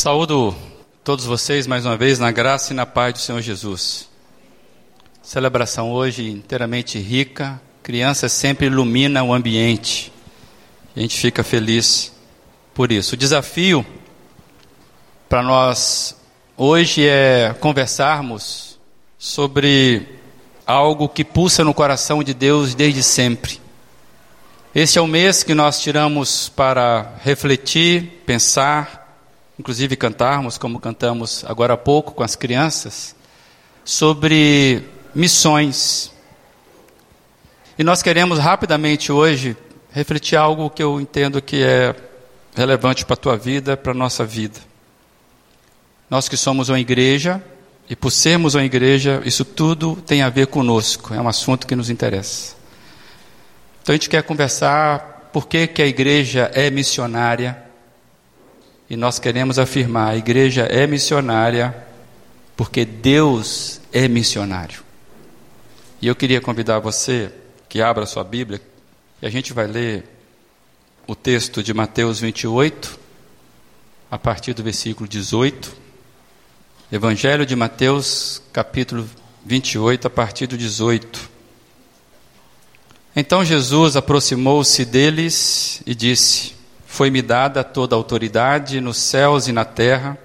Saúdo todos vocês mais uma vez na graça e na paz do Senhor Jesus. Celebração hoje inteiramente rica. Criança sempre ilumina o ambiente. A gente fica feliz por isso. O desafio para nós hoje é conversarmos sobre algo que pulsa no coração de Deus desde sempre. Este é o mês que nós tiramos para refletir, pensar, inclusive cantarmos, como cantamos agora há pouco com as crianças, sobre missões. E nós queremos rapidamente hoje refletir algo que eu entendo que é relevante para a tua vida, para a nossa vida. Nós que somos uma igreja, e por sermos uma igreja, isso tudo tem a ver conosco, é um assunto que nos interessa. Então a gente quer conversar por que, que a igreja é missionária, e nós queremos afirmar: a igreja é missionária porque Deus é missionário. E eu queria convidar você que abra sua Bíblia e a gente vai ler o texto de Mateus 28, a partir do versículo 18. Evangelho de Mateus, capítulo 28, a partir do 18. Então Jesus aproximou-se deles e disse: foi-me dada toda a autoridade nos céus e na terra.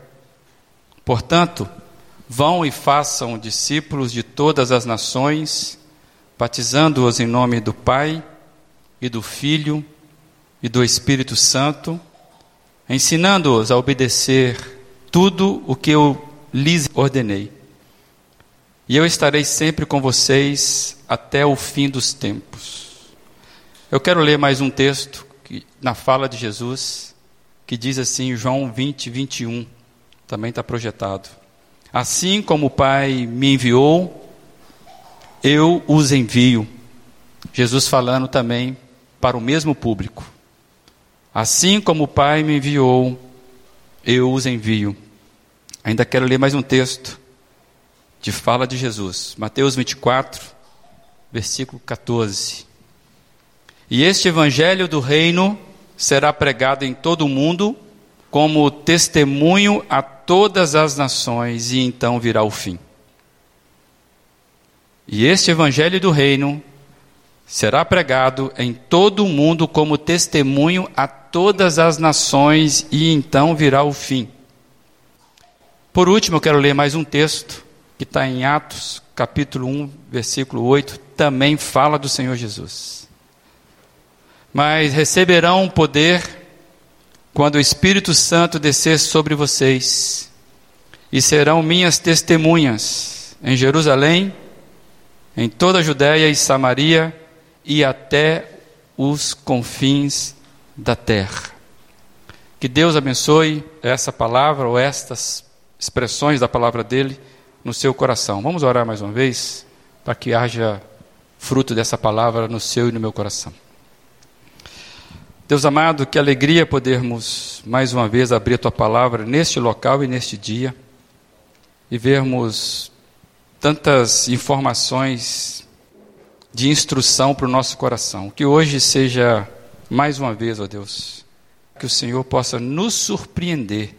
Portanto, vão e façam discípulos de todas as nações, batizando-os em nome do Pai e do Filho e do Espírito Santo, ensinando-os a obedecer tudo o que eu lhes ordenei. E eu estarei sempre com vocês até o fim dos tempos. Eu quero ler mais um texto na fala de Jesus, que diz assim, João 20, 21, também está projetado. Assim como o Pai me enviou, eu os envio. Jesus falando também para o mesmo público. Assim como o Pai me enviou, eu os envio. Ainda quero ler mais um texto de fala de Jesus. Mateus 24, versículo 14. E este evangelho do reino será pregado em todo o mundo como testemunho a todas as nações, e então virá o fim. E este evangelho do reino será pregado em todo o mundo como testemunho a todas as nações, e então virá o fim. Por último, eu quero ler mais um texto que está em Atos, capítulo 1, versículo 8, também fala do Senhor Jesus mas receberão poder quando o Espírito Santo descer sobre vocês, e serão minhas testemunhas em Jerusalém, em toda a Judéia e Samaria e até os confins da terra. Que Deus abençoe essa palavra ou estas expressões da palavra dele no seu coração. Vamos orar mais uma vez para que haja fruto dessa palavra no seu e no meu coração. Deus amado, que alegria podermos mais uma vez abrir a tua palavra neste local e neste dia e vermos tantas informações de instrução para o nosso coração. Que hoje seja mais uma vez, ó Deus, que o Senhor possa nos surpreender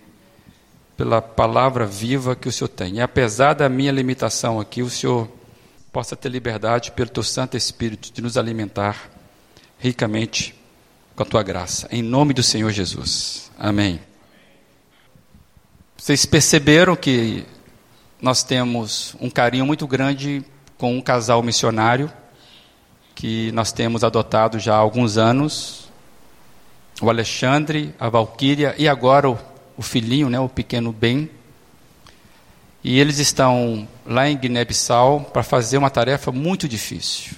pela palavra viva que o Senhor tem. E apesar da minha limitação aqui, o Senhor possa ter liberdade pelo teu Santo Espírito de nos alimentar ricamente com a tua graça. Em nome do Senhor Jesus. Amém. Vocês perceberam que nós temos um carinho muito grande com um casal missionário que nós temos adotado já há alguns anos. O Alexandre, a Valquíria e agora o, o filhinho, né, o pequeno Ben. E eles estão lá em Guiné-Bissau para fazer uma tarefa muito difícil.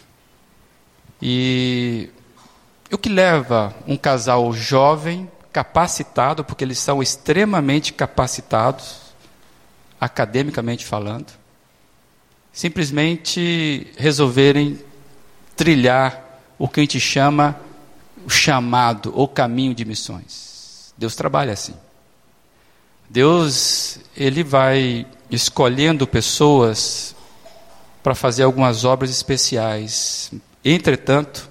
E o que leva um casal jovem, capacitado, porque eles são extremamente capacitados, academicamente falando, simplesmente resolverem trilhar o que a gente chama o chamado ou caminho de missões. Deus trabalha assim. Deus, ele vai escolhendo pessoas para fazer algumas obras especiais. Entretanto,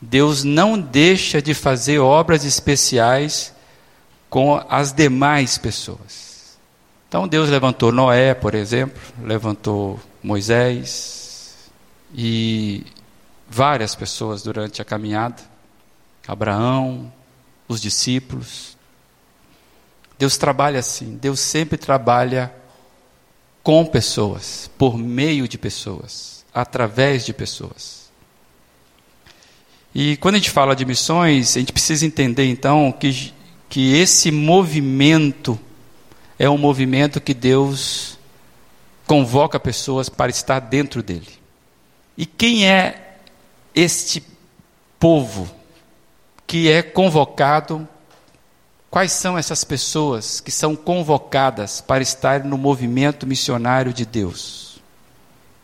Deus não deixa de fazer obras especiais com as demais pessoas. Então Deus levantou Noé, por exemplo, levantou Moisés e várias pessoas durante a caminhada, Abraão, os discípulos. Deus trabalha assim, Deus sempre trabalha com pessoas, por meio de pessoas, através de pessoas. E quando a gente fala de missões, a gente precisa entender então que, que esse movimento é um movimento que Deus convoca pessoas para estar dentro dele. E quem é este povo que é convocado? Quais são essas pessoas que são convocadas para estar no movimento missionário de Deus?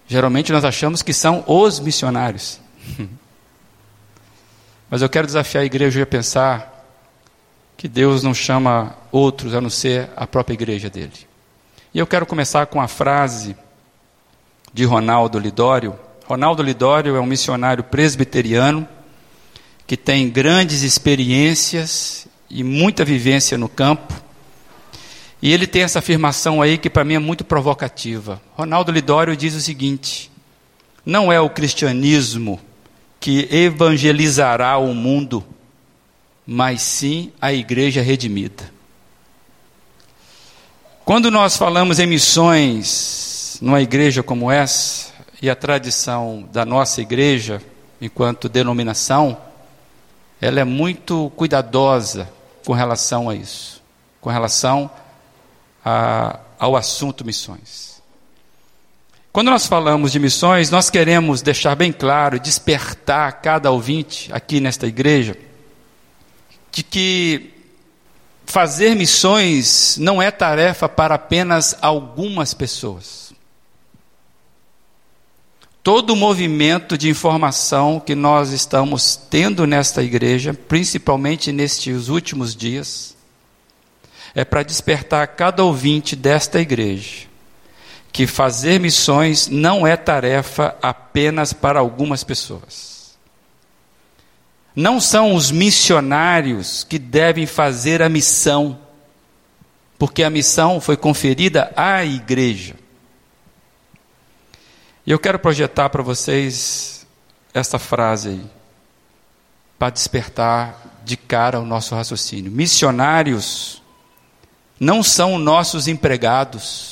Geralmente nós achamos que são os missionários. Mas eu quero desafiar a igreja a pensar que Deus não chama outros a não ser a própria igreja dele. E eu quero começar com a frase de Ronaldo Lidório. Ronaldo Lidório é um missionário presbiteriano que tem grandes experiências e muita vivência no campo. E ele tem essa afirmação aí que para mim é muito provocativa. Ronaldo Lidório diz o seguinte: não é o cristianismo que evangelizará o mundo, mas sim a igreja redimida. Quando nós falamos em missões numa igreja como essa, e a tradição da nossa igreja, enquanto denominação, ela é muito cuidadosa com relação a isso, com relação a, ao assunto missões. Quando nós falamos de missões, nós queremos deixar bem claro, despertar cada ouvinte aqui nesta igreja, de que fazer missões não é tarefa para apenas algumas pessoas. Todo o movimento de informação que nós estamos tendo nesta igreja, principalmente nestes últimos dias, é para despertar cada ouvinte desta igreja que fazer missões não é tarefa apenas para algumas pessoas. Não são os missionários que devem fazer a missão, porque a missão foi conferida à igreja. E eu quero projetar para vocês esta frase aí, para despertar de cara o nosso raciocínio. Missionários não são nossos empregados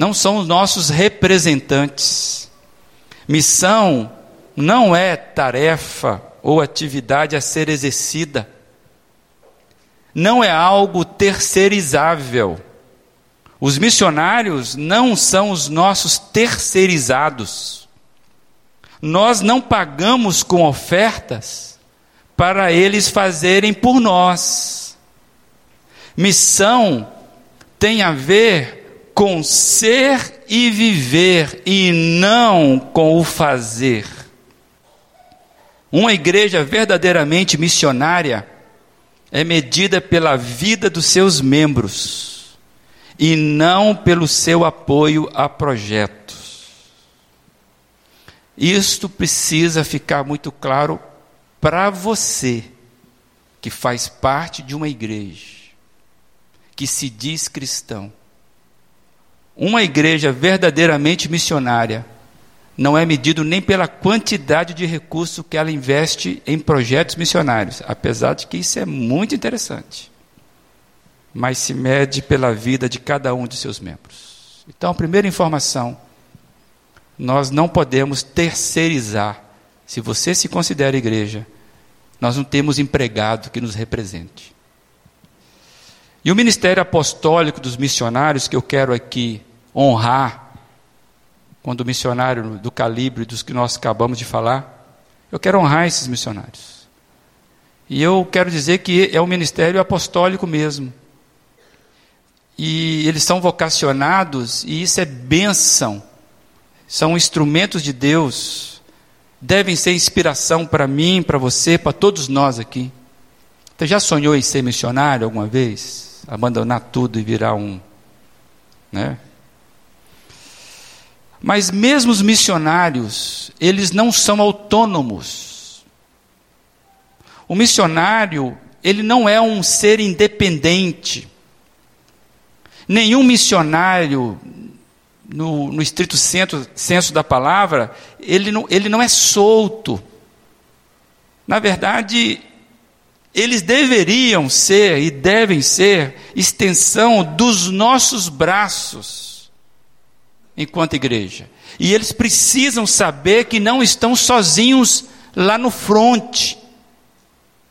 não são os nossos representantes. Missão não é tarefa ou atividade a ser exercida. Não é algo terceirizável. Os missionários não são os nossos terceirizados. Nós não pagamos com ofertas para eles fazerem por nós. Missão tem a ver com ser e viver e não com o fazer. Uma igreja verdadeiramente missionária é medida pela vida dos seus membros e não pelo seu apoio a projetos. Isto precisa ficar muito claro para você que faz parte de uma igreja, que se diz cristão uma igreja verdadeiramente missionária não é medido nem pela quantidade de recursos que ela investe em projetos missionários, apesar de que isso é muito interessante. Mas se mede pela vida de cada um de seus membros. Então, a primeira informação, nós não podemos terceirizar. Se você se considera igreja, nós não temos empregado que nos represente. E o ministério apostólico dos missionários que eu quero aqui honrar, quando o missionário do calibre dos que nós acabamos de falar, eu quero honrar esses missionários. E eu quero dizer que é um ministério apostólico mesmo. E eles são vocacionados, e isso é bênção. São instrumentos de Deus. Devem ser inspiração para mim, para você, para todos nós aqui. Você já sonhou em ser missionário alguma vez? Abandonar tudo e virar um. Né? Mas mesmo os missionários, eles não são autônomos. O missionário, ele não é um ser independente. Nenhum missionário, no, no estrito senso, senso da palavra, ele não, ele não é solto. Na verdade, eles deveriam ser e devem ser extensão dos nossos braços enquanto igreja. E eles precisam saber que não estão sozinhos lá no fronte.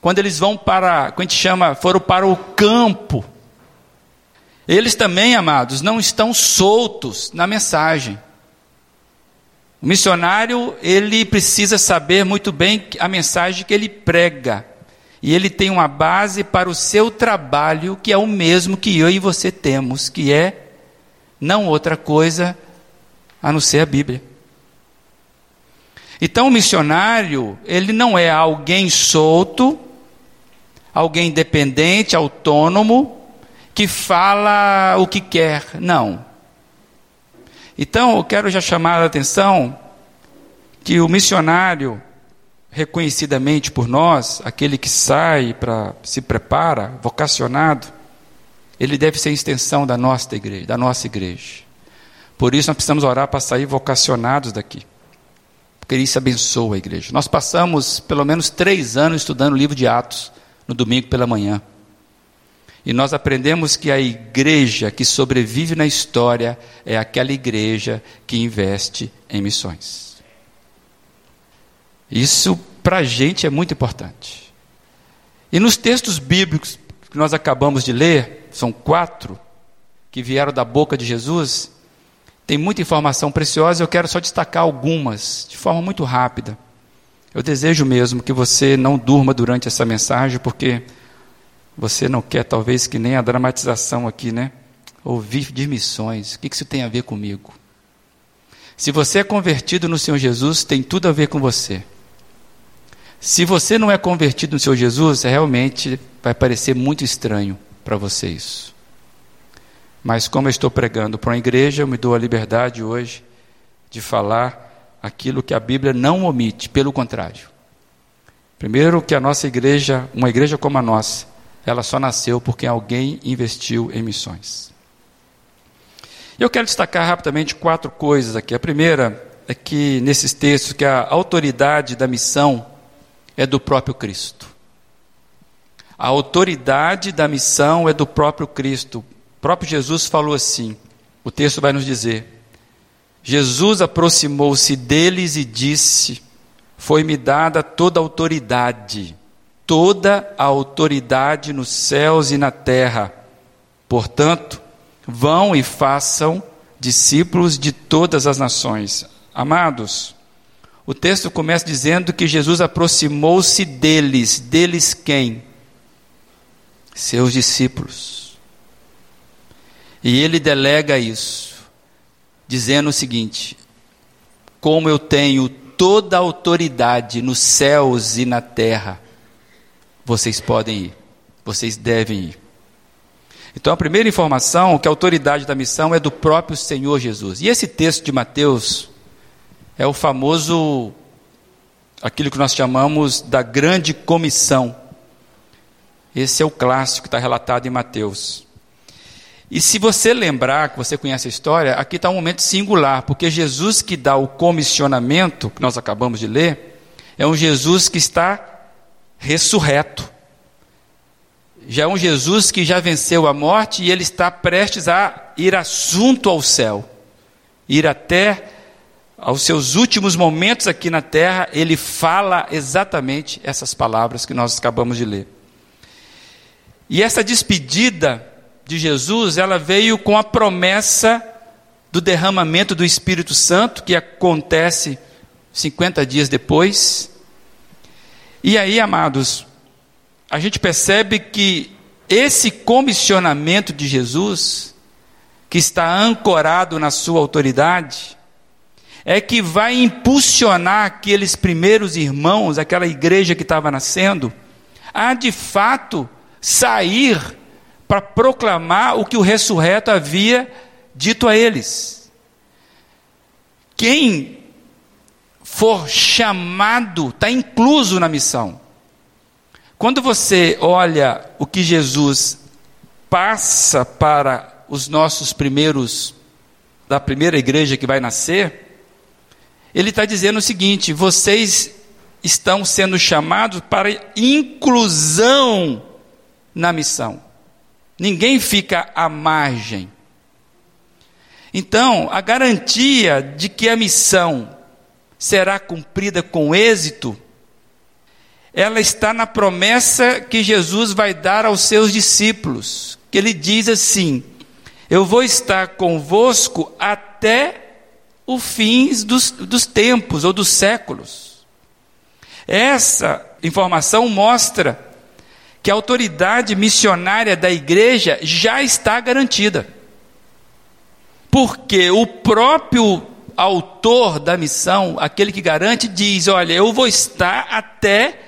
Quando eles vão para, quando a gente chama, foram para o campo. Eles também, amados, não estão soltos na mensagem. O missionário, ele precisa saber muito bem a mensagem que ele prega. E ele tem uma base para o seu trabalho, que é o mesmo que eu e você temos, que é não outra coisa a não ser a Bíblia. Então, o missionário, ele não é alguém solto, alguém independente, autônomo, que fala o que quer. Não. Então, eu quero já chamar a atenção que o missionário, reconhecidamente por nós, aquele que sai para se prepara, vocacionado, ele deve ser extensão da nossa igreja, da nossa igreja. Por isso nós precisamos orar para sair vocacionados daqui. Porque isso abençoa a igreja. Nós passamos pelo menos três anos estudando o livro de Atos, no domingo pela manhã. E nós aprendemos que a igreja que sobrevive na história é aquela igreja que investe em missões. Isso para a gente é muito importante. E nos textos bíblicos que nós acabamos de ler, são quatro que vieram da boca de Jesus, tem muita informação preciosa, eu quero só destacar algumas, de forma muito rápida. Eu desejo mesmo que você não durma durante essa mensagem, porque você não quer, talvez, que nem a dramatização aqui, né? Ouvir de missões. O que isso tem a ver comigo? Se você é convertido no Senhor Jesus, tem tudo a ver com você. Se você não é convertido no Senhor Jesus, realmente vai parecer muito estranho para você isso. Mas como eu estou pregando para uma igreja, eu me dou a liberdade hoje de falar aquilo que a Bíblia não omite, pelo contrário. Primeiro que a nossa igreja, uma igreja como a nossa, ela só nasceu porque alguém investiu em missões. Eu quero destacar rapidamente quatro coisas aqui. A primeira é que nesses textos que a autoridade da missão é do próprio Cristo. A autoridade da missão é do próprio Cristo. O próprio Jesus falou assim: o texto vai nos dizer. Jesus aproximou-se deles e disse: Foi-me dada toda a autoridade, toda a autoridade nos céus e na terra. Portanto, vão e façam discípulos de todas as nações. Amados, o texto começa dizendo que Jesus aproximou-se deles. Deles quem? Seus discípulos. E ele delega isso, dizendo o seguinte: Como eu tenho toda a autoridade nos céus e na terra, vocês podem ir, vocês devem ir. Então a primeira informação, que a autoridade da missão é do próprio Senhor Jesus. E esse texto de Mateus é o famoso, aquilo que nós chamamos da grande comissão. Esse é o clássico que está relatado em Mateus. E se você lembrar, que você conhece a história, aqui está um momento singular, porque Jesus que dá o comissionamento, que nós acabamos de ler, é um Jesus que está ressurreto. Já é um Jesus que já venceu a morte e ele está prestes a ir assunto ao céu, ir até aos seus últimos momentos aqui na terra, ele fala exatamente essas palavras que nós acabamos de ler. E essa despedida de Jesus, ela veio com a promessa do derramamento do Espírito Santo, que acontece 50 dias depois. E aí, amados, a gente percebe que esse comissionamento de Jesus, que está ancorado na sua autoridade, é que vai impulsionar aqueles primeiros irmãos, aquela igreja que estava nascendo, a de fato sair para proclamar o que o ressurreto havia dito a eles. Quem for chamado está incluso na missão. Quando você olha o que Jesus passa para os nossos primeiros, da primeira igreja que vai nascer, ele está dizendo o seguinte: vocês estão sendo chamados para inclusão na missão. Ninguém fica à margem. Então, a garantia de que a missão será cumprida com êxito, ela está na promessa que Jesus vai dar aos seus discípulos, que ele diz assim: Eu vou estar convosco até o fim dos, dos tempos ou dos séculos. Essa informação mostra que a autoridade missionária da igreja já está garantida. Porque o próprio autor da missão, aquele que garante, diz: Olha, eu vou estar até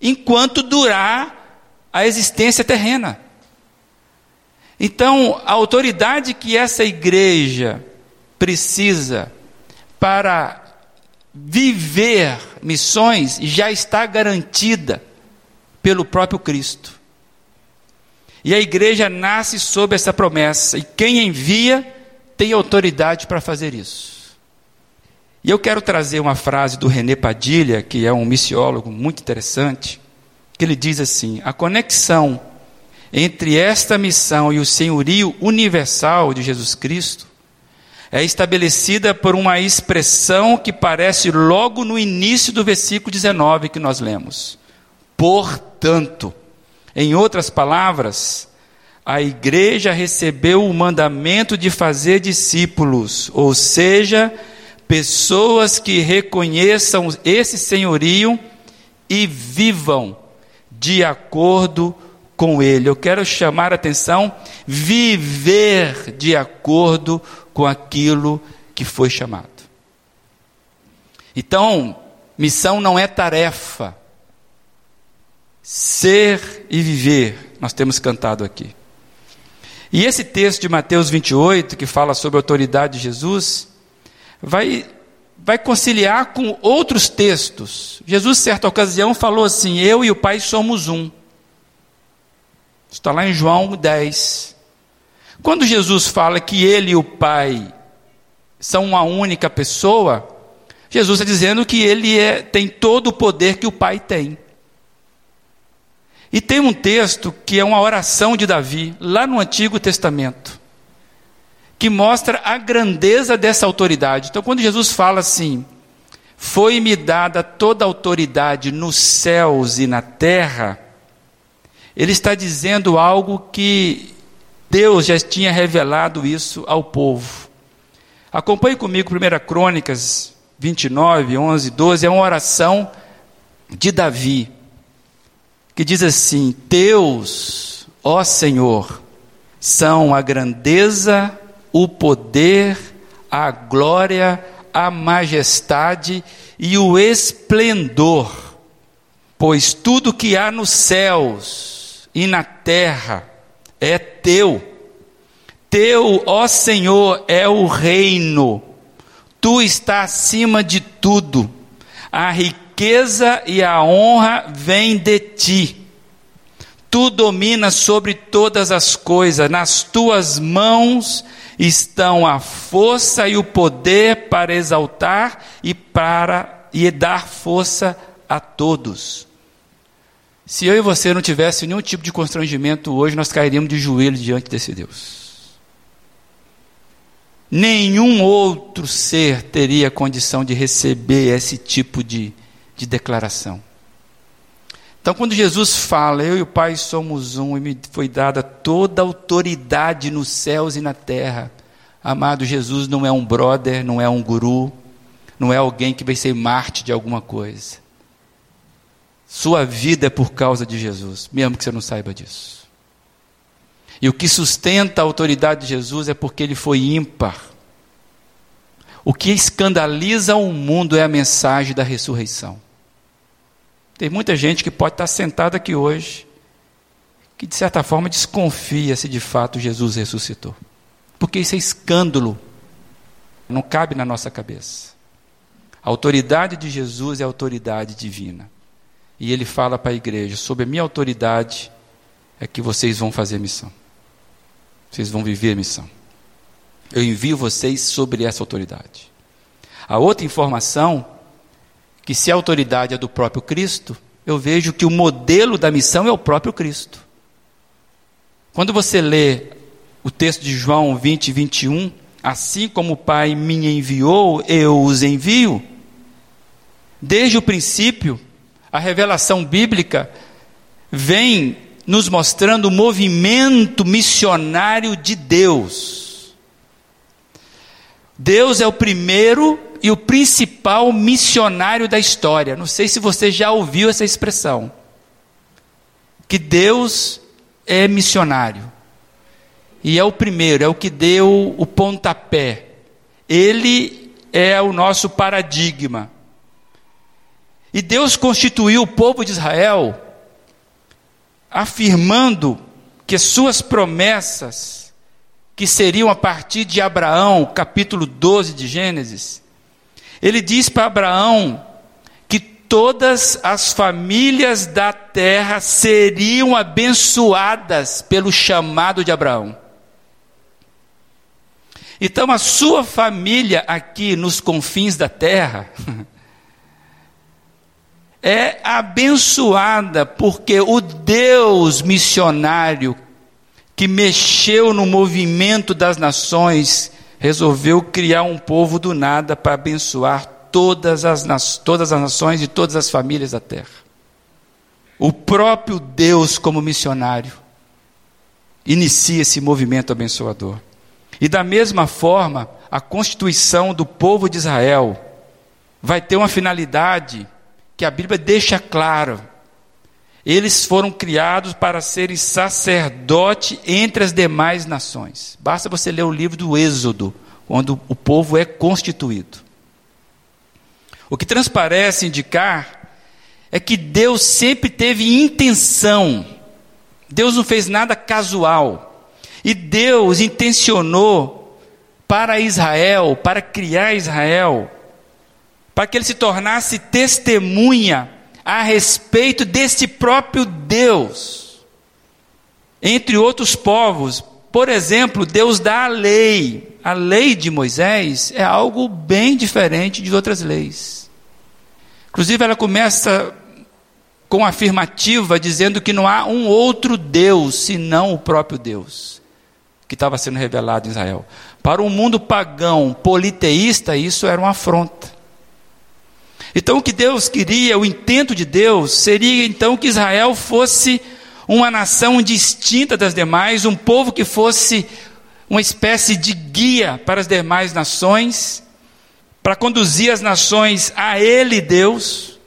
enquanto durar a existência terrena. Então, a autoridade que essa igreja precisa para viver missões já está garantida pelo próprio Cristo. E a igreja nasce sob essa promessa, e quem envia tem autoridade para fazer isso. E eu quero trazer uma frase do René Padilha, que é um missiólogo muito interessante, que ele diz assim: a conexão entre esta missão e o senhorio universal de Jesus Cristo é estabelecida por uma expressão que parece logo no início do versículo 19 que nós lemos. Portanto, em outras palavras, a igreja recebeu o mandamento de fazer discípulos, ou seja, pessoas que reconheçam esse senhorio e vivam de acordo com ele. Eu quero chamar a atenção, viver de acordo com aquilo que foi chamado. Então, missão não é tarefa. Ser e viver, nós temos cantado aqui. E esse texto de Mateus 28, que fala sobre a autoridade de Jesus, vai, vai conciliar com outros textos. Jesus, certa ocasião, falou assim: Eu e o Pai somos um. Está lá em João 10. Quando Jesus fala que ele e o Pai são uma única pessoa, Jesus está dizendo que ele é, tem todo o poder que o Pai tem. E tem um texto que é uma oração de Davi, lá no Antigo Testamento, que mostra a grandeza dessa autoridade. Então, quando Jesus fala assim: Foi-me dada toda a autoridade nos céus e na terra, ele está dizendo algo que Deus já tinha revelado isso ao povo. Acompanhe comigo 1 Crônicas 29, 11, 12, é uma oração de Davi que diz assim: Teus, ó Senhor, são a grandeza, o poder, a glória, a majestade e o esplendor, pois tudo que há nos céus e na terra é teu. Teu, ó Senhor, é o reino. Tu estás acima de tudo. A riqueza riqueza e a honra vêm de ti. Tu dominas sobre todas as coisas, nas tuas mãos estão a força e o poder para exaltar e para e dar força a todos. Se eu e você não tivesse nenhum tipo de constrangimento hoje, nós cairíamos de joelhos diante desse Deus. Nenhum outro ser teria condição de receber esse tipo de de declaração. Então, quando Jesus fala, eu e o Pai somos um, e me foi dada toda a autoridade nos céus e na terra. Amado, Jesus não é um brother, não é um guru, não é alguém que vai ser Marte de alguma coisa. Sua vida é por causa de Jesus, mesmo que você não saiba disso. E o que sustenta a autoridade de Jesus é porque ele foi ímpar. O que escandaliza o mundo é a mensagem da ressurreição. Tem muita gente que pode estar sentada aqui hoje, que de certa forma desconfia se de fato Jesus ressuscitou. Porque isso é escândalo. Não cabe na nossa cabeça. A autoridade de Jesus é autoridade divina. E ele fala para a igreja: sob a minha autoridade é que vocês vão fazer missão. Vocês vão viver missão. Eu envio vocês sobre essa autoridade. A outra informação, que se a autoridade é do próprio Cristo, eu vejo que o modelo da missão é o próprio Cristo. Quando você lê o texto de João 20, 21, assim como o Pai me enviou, eu os envio. Desde o princípio, a revelação bíblica vem nos mostrando o movimento missionário de Deus. Deus é o primeiro e o principal missionário da história. Não sei se você já ouviu essa expressão. Que Deus é missionário. E é o primeiro, é o que deu o pontapé. Ele é o nosso paradigma. E Deus constituiu o povo de Israel afirmando que suas promessas, que seriam a partir de Abraão, capítulo 12 de Gênesis, ele diz para Abraão que todas as famílias da terra seriam abençoadas pelo chamado de Abraão. Então, a sua família aqui nos confins da terra é abençoada porque o Deus missionário que mexeu no movimento das nações resolveu criar um povo do nada para abençoar todas as, todas as nações e todas as famílias da terra. O próprio Deus, como missionário, inicia esse movimento abençoador. E da mesma forma, a constituição do povo de Israel vai ter uma finalidade que a Bíblia deixa claro. Eles foram criados para serem sacerdote entre as demais nações. Basta você ler o livro do Êxodo, onde o povo é constituído. O que transparece indicar é que Deus sempre teve intenção. Deus não fez nada casual. E Deus intencionou para Israel, para criar Israel, para que ele se tornasse testemunha a respeito deste próprio Deus. Entre outros povos, por exemplo, Deus dá a lei. A lei de Moisés é algo bem diferente de outras leis. Inclusive, ela começa com afirmativa, dizendo que não há um outro Deus senão o próprio Deus que estava sendo revelado em Israel. Para um mundo pagão, politeísta, isso era uma afronta. Então, o que Deus queria, o intento de Deus, seria então que Israel fosse uma nação distinta das demais, um povo que fosse uma espécie de guia para as demais nações, para conduzir as nações a Ele, Deus.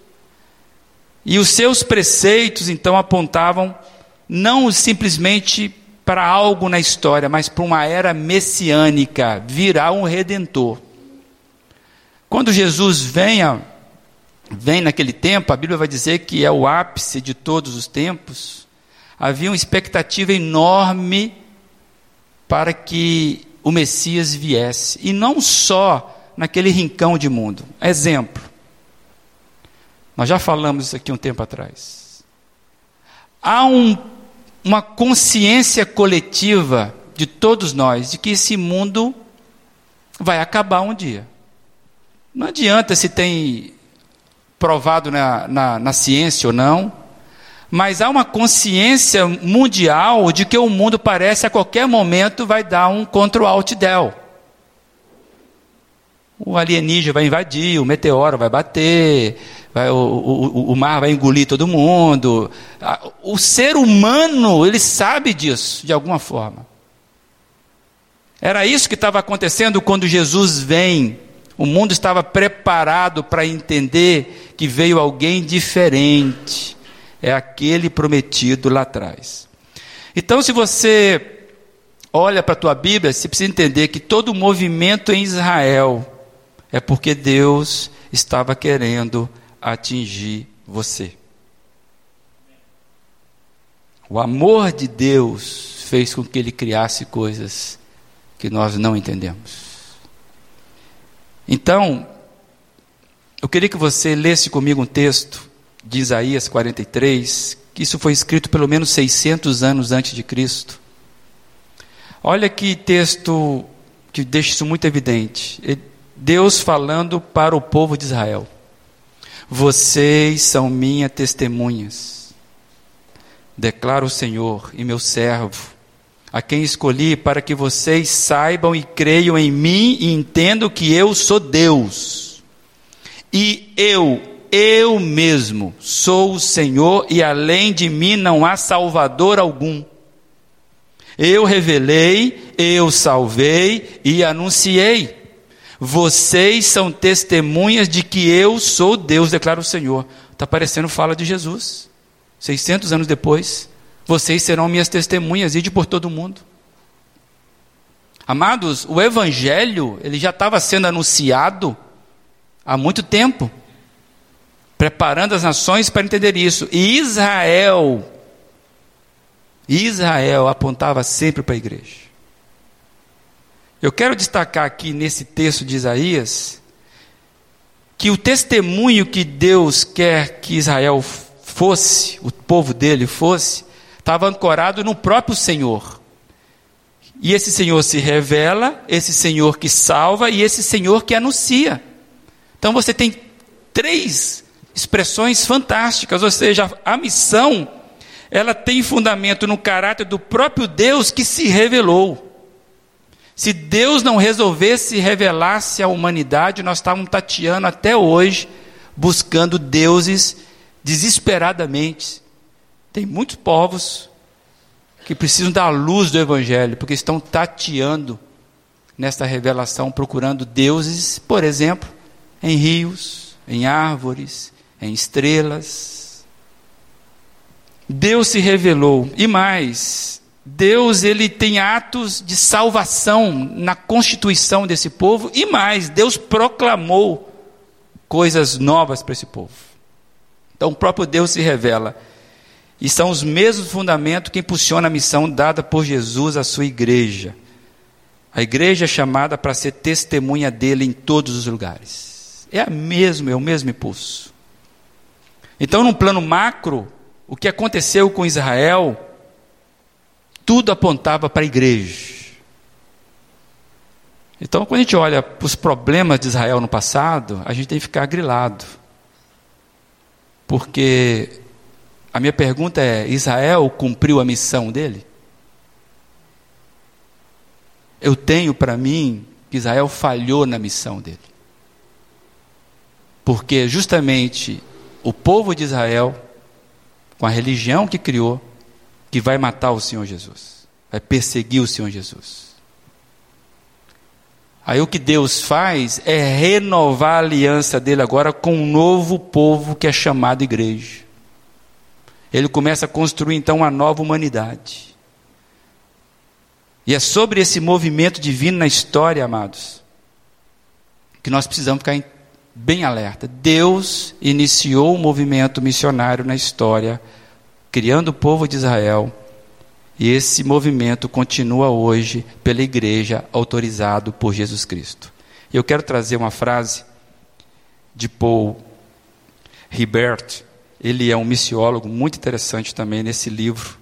E os seus preceitos, então, apontavam não simplesmente para algo na história, mas para uma era messiânica, virá um redentor. Quando Jesus venha, vem naquele tempo, a Bíblia vai dizer que é o ápice de todos os tempos. Havia uma expectativa enorme para que o Messias viesse, e não só naquele rincão de mundo. Exemplo. Nós já falamos isso aqui um tempo atrás. Há um uma consciência coletiva de todos nós de que esse mundo vai acabar um dia. Não adianta se tem provado na, na, na ciência ou não, mas há uma consciência mundial de que o mundo parece a qualquer momento vai dar um control alt del. O alienígena vai invadir, o meteoro vai bater, vai, o, o, o mar vai engolir todo mundo. O ser humano, ele sabe disso, de alguma forma. Era isso que estava acontecendo quando Jesus vem. O mundo estava preparado para entender que veio alguém diferente. É aquele prometido lá atrás. Então, se você olha para a tua Bíblia, você precisa entender que todo movimento em Israel é porque Deus estava querendo atingir você. O amor de Deus fez com que ele criasse coisas que nós não entendemos. Então, eu queria que você lesse comigo um texto de Isaías 43, que isso foi escrito pelo menos 600 anos antes de Cristo. Olha que texto que deixa isso muito evidente. Deus falando para o povo de Israel: Vocês são minhas testemunhas, declara o Senhor e meu servo, a quem escolhi para que vocês saibam e creiam em mim e entendam que eu sou Deus. E eu, eu mesmo, sou o Senhor e além de mim não há salvador algum. Eu revelei, eu salvei e anunciei. Vocês são testemunhas de que eu sou Deus, declara o Senhor. Está parecendo fala de Jesus. 600 anos depois, vocês serão minhas testemunhas, ide por todo mundo. Amados, o evangelho, ele já estava sendo anunciado há muito tempo, preparando as nações para entender isso. E Israel Israel apontava sempre para a igreja. Eu quero destacar aqui nesse texto de Isaías que o testemunho que Deus quer que Israel fosse, o povo dele fosse, estava ancorado no próprio Senhor. E esse Senhor se revela, esse Senhor que salva e esse Senhor que anuncia. Então você tem três expressões fantásticas, ou seja, a missão ela tem fundamento no caráter do próprio Deus que se revelou. Se Deus não resolvesse revelar-se à humanidade, nós estávamos tateando até hoje, buscando deuses desesperadamente. Tem muitos povos que precisam da luz do Evangelho, porque estão tateando nesta revelação, procurando deuses, por exemplo, em rios, em árvores, em estrelas, Deus se revelou. E mais, Deus ele tem atos de salvação na constituição desse povo e mais, Deus proclamou coisas novas para esse povo. Então o próprio Deus se revela. E são os mesmos fundamentos que impulsionam a missão dada por Jesus à sua igreja. A igreja é chamada para ser testemunha dele em todos os lugares. É a mesmo, é o mesmo impulso. Então, num plano macro, o que aconteceu com Israel, tudo apontava para a igreja. Então, quando a gente olha para os problemas de Israel no passado, a gente tem que ficar grilado. Porque a minha pergunta é: Israel cumpriu a missão dele? Eu tenho para mim que Israel falhou na missão dele. Porque justamente o povo de Israel com a religião que criou, que vai matar o Senhor Jesus, vai perseguir o Senhor Jesus. Aí o que Deus faz é renovar a aliança dele agora com um novo povo que é chamado igreja. Ele começa a construir então uma nova humanidade. E é sobre esse movimento divino na história, amados, que nós precisamos ficar bem alerta. Deus iniciou o movimento missionário na história, criando o povo de Israel, e esse movimento continua hoje pela igreja, autorizado por Jesus Cristo. Eu quero trazer uma frase de Paul Ribert, ele é um missiólogo muito interessante também nesse livro,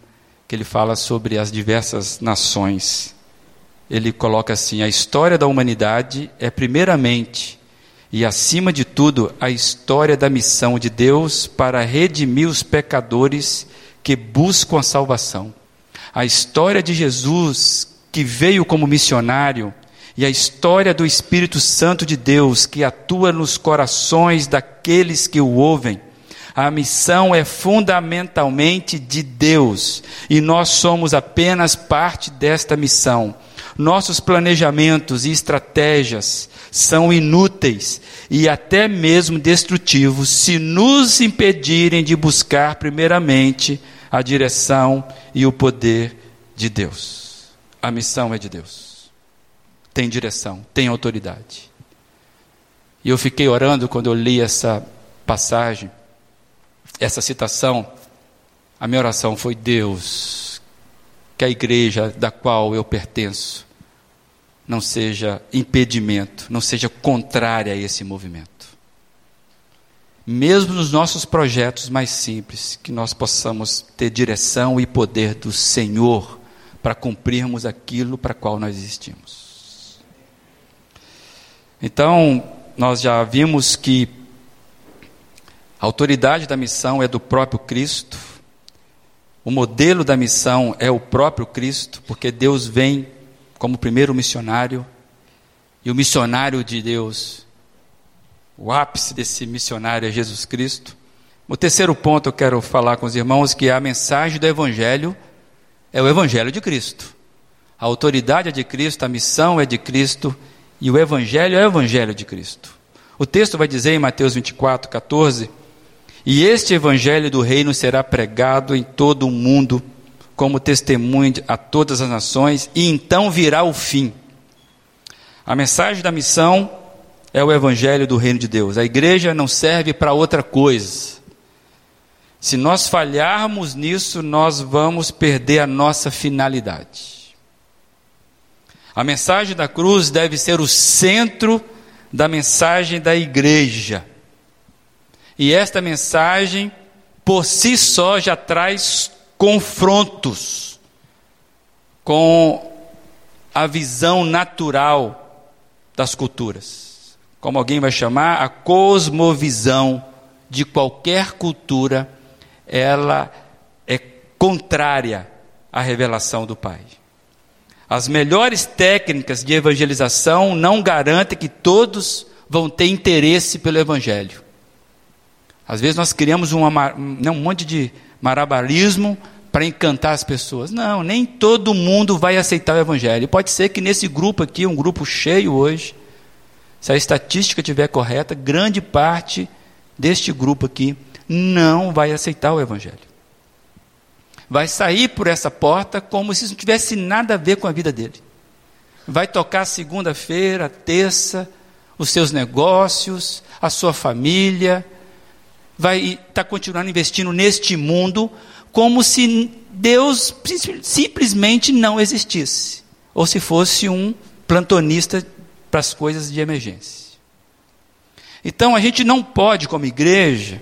que ele fala sobre as diversas nações. Ele coloca assim: a história da humanidade é primeiramente e, acima de tudo, a história da missão de Deus para redimir os pecadores que buscam a salvação. A história de Jesus, que veio como missionário, e a história do Espírito Santo de Deus, que atua nos corações daqueles que o ouvem. A missão é fundamentalmente de Deus e nós somos apenas parte desta missão. Nossos planejamentos e estratégias são inúteis e até mesmo destrutivos se nos impedirem de buscar, primeiramente, a direção e o poder de Deus. A missão é de Deus. Tem direção, tem autoridade. E eu fiquei orando quando eu li essa passagem, essa citação. A minha oração foi: Deus, que a igreja da qual eu pertenço não seja impedimento, não seja contrária a esse movimento. mesmo nos nossos projetos mais simples, que nós possamos ter direção e poder do Senhor para cumprirmos aquilo para qual nós existimos. Então, nós já vimos que a autoridade da missão é do próprio Cristo, o modelo da missão é o próprio Cristo, porque Deus vem como primeiro missionário, e o missionário de Deus, o ápice desse missionário é Jesus Cristo. O terceiro ponto eu quero falar com os irmãos que a mensagem do Evangelho é o Evangelho de Cristo. A autoridade é de Cristo, a missão é de Cristo e o Evangelho é o Evangelho de Cristo. O texto vai dizer em Mateus 24, 14: E este Evangelho do Reino será pregado em todo o mundo como testemunho a todas as nações, e então virá o fim. A mensagem da missão é o Evangelho do Reino de Deus. A igreja não serve para outra coisa. Se nós falharmos nisso, nós vamos perder a nossa finalidade. A mensagem da cruz deve ser o centro da mensagem da igreja. E esta mensagem, por si só, já traz confrontos com a visão natural das culturas. Como alguém vai chamar, a cosmovisão de qualquer cultura ela é contrária à revelação do Pai. As melhores técnicas de evangelização não garantem que todos vão ter interesse pelo Evangelho. Às vezes nós criamos uma, um monte de marabarismo para encantar as pessoas. Não, nem todo mundo vai aceitar o Evangelho. Pode ser que nesse grupo aqui, um grupo cheio hoje, se a estatística estiver correta, grande parte deste grupo aqui não vai aceitar o Evangelho. Vai sair por essa porta como se isso não tivesse nada a ver com a vida dele. Vai tocar segunda-feira, terça, os seus negócios, a sua família, vai estar tá continuando investindo neste mundo como se Deus simplesmente não existisse, ou se fosse um plantonista para as coisas de emergência. Então a gente não pode, como igreja,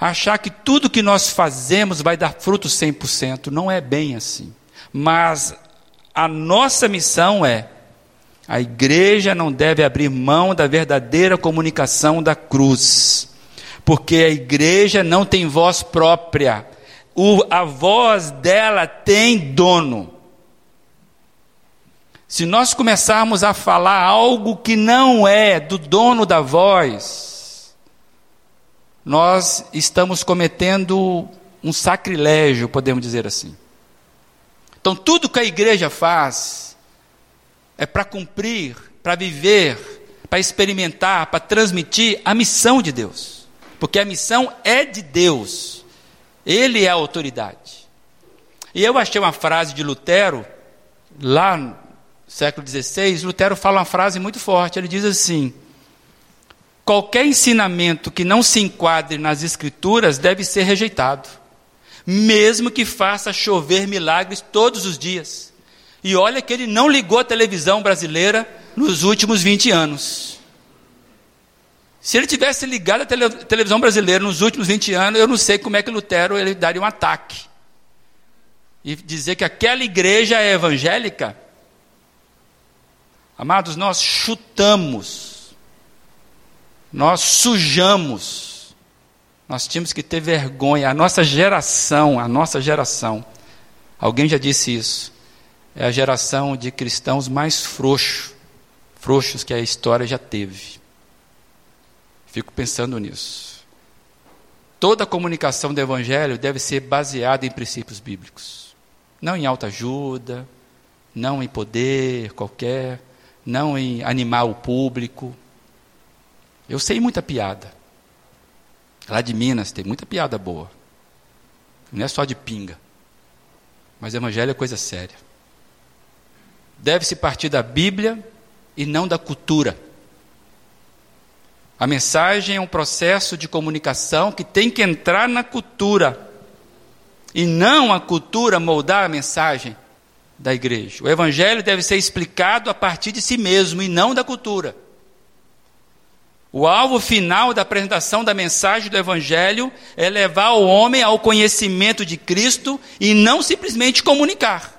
achar que tudo que nós fazemos vai dar fruto 100%. Não é bem assim. Mas a nossa missão é: a igreja não deve abrir mão da verdadeira comunicação da cruz, porque a igreja não tem voz própria, o, a voz dela tem dono. Se nós começarmos a falar algo que não é do dono da voz, nós estamos cometendo um sacrilégio, podemos dizer assim. Então, tudo que a igreja faz é para cumprir, para viver, para experimentar, para transmitir a missão de Deus. Porque a missão é de Deus, Ele é a autoridade. E eu achei uma frase de Lutero, lá no século XVI, Lutero fala uma frase muito forte. Ele diz assim: qualquer ensinamento que não se enquadre nas Escrituras deve ser rejeitado, mesmo que faça chover milagres todos os dias. E olha que ele não ligou a televisão brasileira nos últimos 20 anos. Se ele tivesse ligado a tele, televisão brasileira nos últimos 20 anos, eu não sei como é que Lutero ele daria um ataque. E dizer que aquela igreja é evangélica. Amados, nós chutamos nós sujamos. Nós tínhamos que ter vergonha. A nossa geração, a nossa geração, alguém já disse isso, é a geração de cristãos mais frouxos, frouxos que a história já teve. Fico pensando nisso. Toda comunicação do Evangelho deve ser baseada em princípios bíblicos. Não em autoajuda, não em poder qualquer, não em animar o público, eu sei muita piada. Lá de Minas tem muita piada boa. Não é só de pinga. Mas evangelho é coisa séria. Deve-se partir da Bíblia e não da cultura. A mensagem é um processo de comunicação que tem que entrar na cultura. E não a cultura moldar a mensagem da igreja. O evangelho deve ser explicado a partir de si mesmo e não da cultura. O alvo final da apresentação da mensagem do Evangelho é levar o homem ao conhecimento de Cristo e não simplesmente comunicar.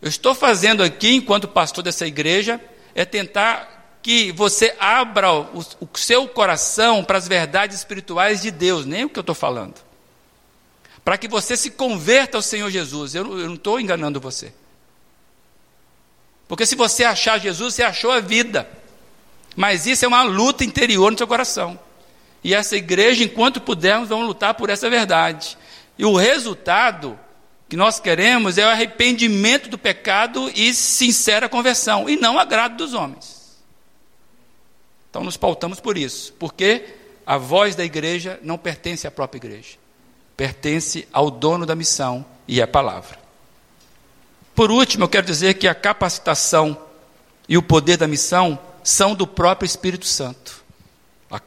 Eu estou fazendo aqui, enquanto pastor dessa igreja, é tentar que você abra o, o seu coração para as verdades espirituais de Deus, nem o que eu estou falando. Para que você se converta ao Senhor Jesus. Eu, eu não estou enganando você. Porque se você achar Jesus, você achou a vida. Mas isso é uma luta interior no seu coração. E essa igreja, enquanto pudermos, vamos lutar por essa verdade. E o resultado que nós queremos é o arrependimento do pecado e sincera conversão, e não agrado dos homens. Então nos pautamos por isso, porque a voz da igreja não pertence à própria igreja, pertence ao dono da missão e à palavra. Por último, eu quero dizer que a capacitação e o poder da missão são do próprio Espírito Santo. A,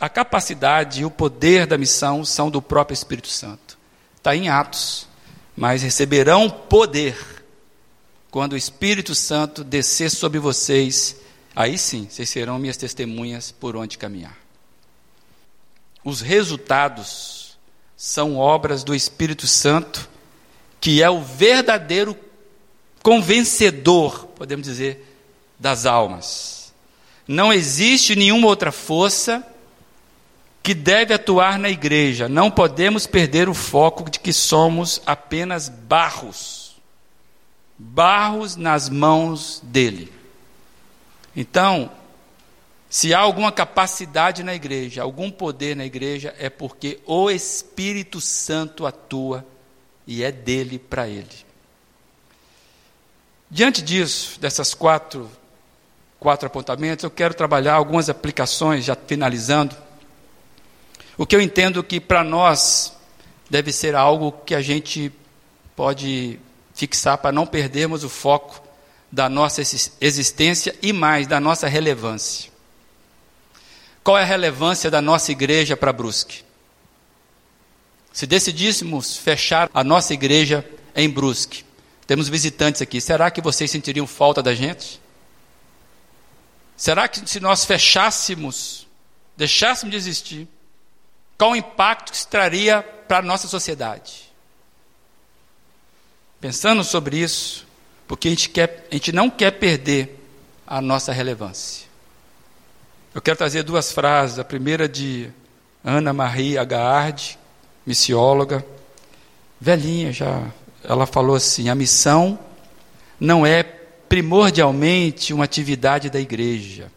a capacidade e o poder da missão são do próprio Espírito Santo. Está em Atos. Mas receberão poder quando o Espírito Santo descer sobre vocês. Aí sim, vocês serão minhas testemunhas por onde caminhar. Os resultados são obras do Espírito Santo, que é o verdadeiro convencedor, podemos dizer, das almas. Não existe nenhuma outra força que deve atuar na igreja. Não podemos perder o foco de que somos apenas barros barros nas mãos dele. Então, se há alguma capacidade na igreja, algum poder na igreja, é porque o Espírito Santo atua e é dele para ele. Diante disso, dessas quatro quatro apontamentos, eu quero trabalhar algumas aplicações, já finalizando. O que eu entendo que para nós deve ser algo que a gente pode fixar para não perdermos o foco da nossa existência e mais da nossa relevância. Qual é a relevância da nossa igreja para Brusque? Se decidíssemos fechar a nossa igreja em Brusque, temos visitantes aqui, será que vocês sentiriam falta da gente? Será que se nós fechássemos, deixássemos de existir, qual o impacto que isso traria para a nossa sociedade? Pensando sobre isso, porque a gente, quer, a gente não quer perder a nossa relevância. Eu quero trazer duas frases. A primeira de Ana Maria Agaard, missióloga, velhinha já. Ela falou assim: a missão não é primordialmente uma atividade da igreja,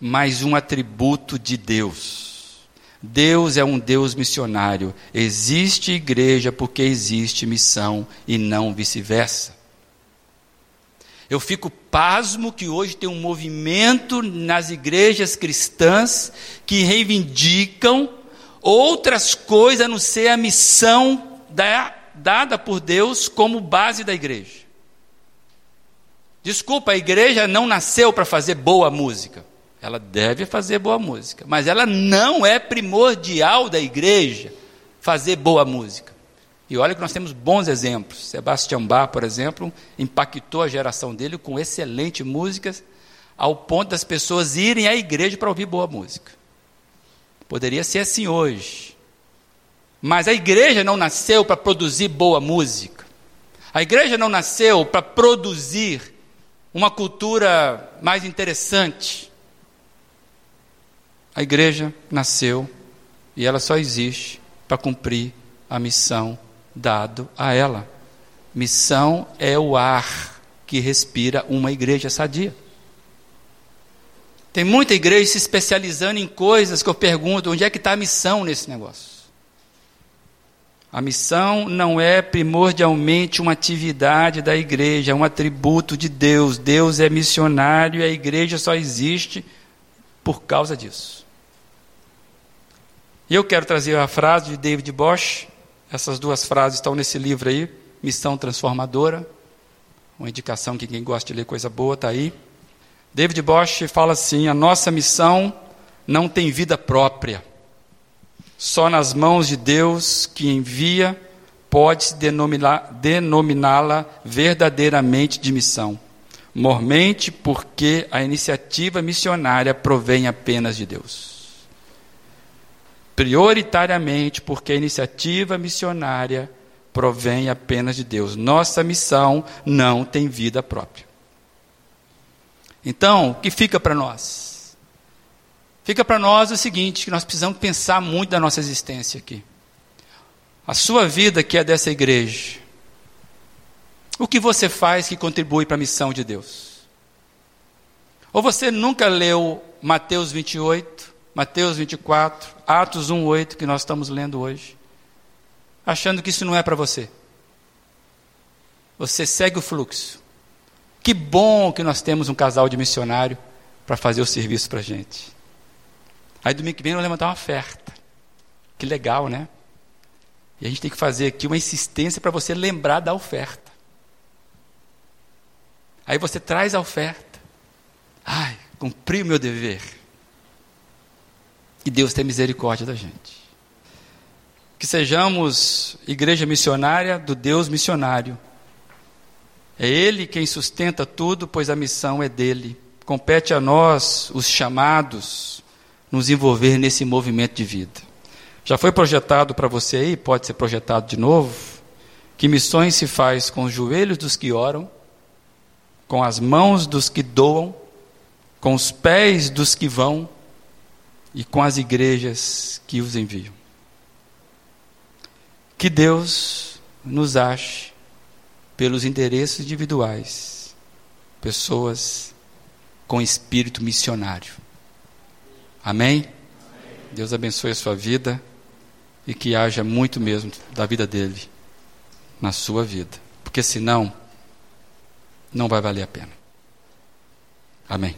mas um atributo de Deus. Deus é um Deus missionário. Existe igreja porque existe missão e não vice-versa. Eu fico pasmo que hoje tem um movimento nas igrejas cristãs que reivindicam outras coisas a não ser a missão da, dada por Deus como base da igreja. Desculpa, a igreja não nasceu para fazer boa música. Ela deve fazer boa música, mas ela não é primordial da igreja fazer boa música. E olha que nós temos bons exemplos. Sebastião Bach, por exemplo, impactou a geração dele com excelentes músicas, ao ponto das pessoas irem à igreja para ouvir boa música. Poderia ser assim hoje. Mas a igreja não nasceu para produzir boa música. A igreja não nasceu para produzir uma cultura mais interessante. A igreja nasceu e ela só existe para cumprir a missão dado a ela. Missão é o ar que respira uma igreja sadia. Tem muita igreja se especializando em coisas que eu pergunto: onde é que está a missão nesse negócio? A missão não é primordialmente uma atividade da igreja, é um atributo de Deus. Deus é missionário e a igreja só existe por causa disso. E eu quero trazer a frase de David Bosch. Essas duas frases estão nesse livro aí, Missão Transformadora. Uma indicação que quem gosta de ler coisa boa está aí. David Bosch fala assim: a nossa missão não tem vida própria. Só nas mãos de Deus que envia pode-se denominá-la verdadeiramente de missão. mormente porque a iniciativa missionária provém apenas de Deus. Prioritariamente porque a iniciativa missionária provém apenas de Deus. Nossa missão não tem vida própria. Então, o que fica para nós? Fica para nós o seguinte, que nós precisamos pensar muito da nossa existência aqui. A sua vida que é dessa igreja. O que você faz que contribui para a missão de Deus? Ou você nunca leu Mateus 28, Mateus 24, Atos 1:8 que nós estamos lendo hoje, achando que isso não é para você? Você segue o fluxo. Que bom que nós temos um casal de missionário para fazer o serviço para a gente. Aí domingo que vem nós levantar uma oferta. Que legal, né? E a gente tem que fazer aqui uma insistência para você lembrar da oferta. Aí você traz a oferta. Ai, cumpri o meu dever. E Deus tem misericórdia da gente. Que sejamos igreja missionária do Deus missionário é Ele quem sustenta tudo, pois a missão é dele. Compete a nós, os chamados, nos envolver nesse movimento de vida. Já foi projetado para você aí, pode ser projetado de novo, que missões se faz com os joelhos dos que oram, com as mãos dos que doam, com os pés dos que vão e com as igrejas que os enviam. Que Deus nos ache pelos endereços individuais, pessoas com espírito missionário. Amém? Amém? Deus abençoe a sua vida e que haja muito mesmo da vida dele na sua vida, porque senão não vai valer a pena. Amém.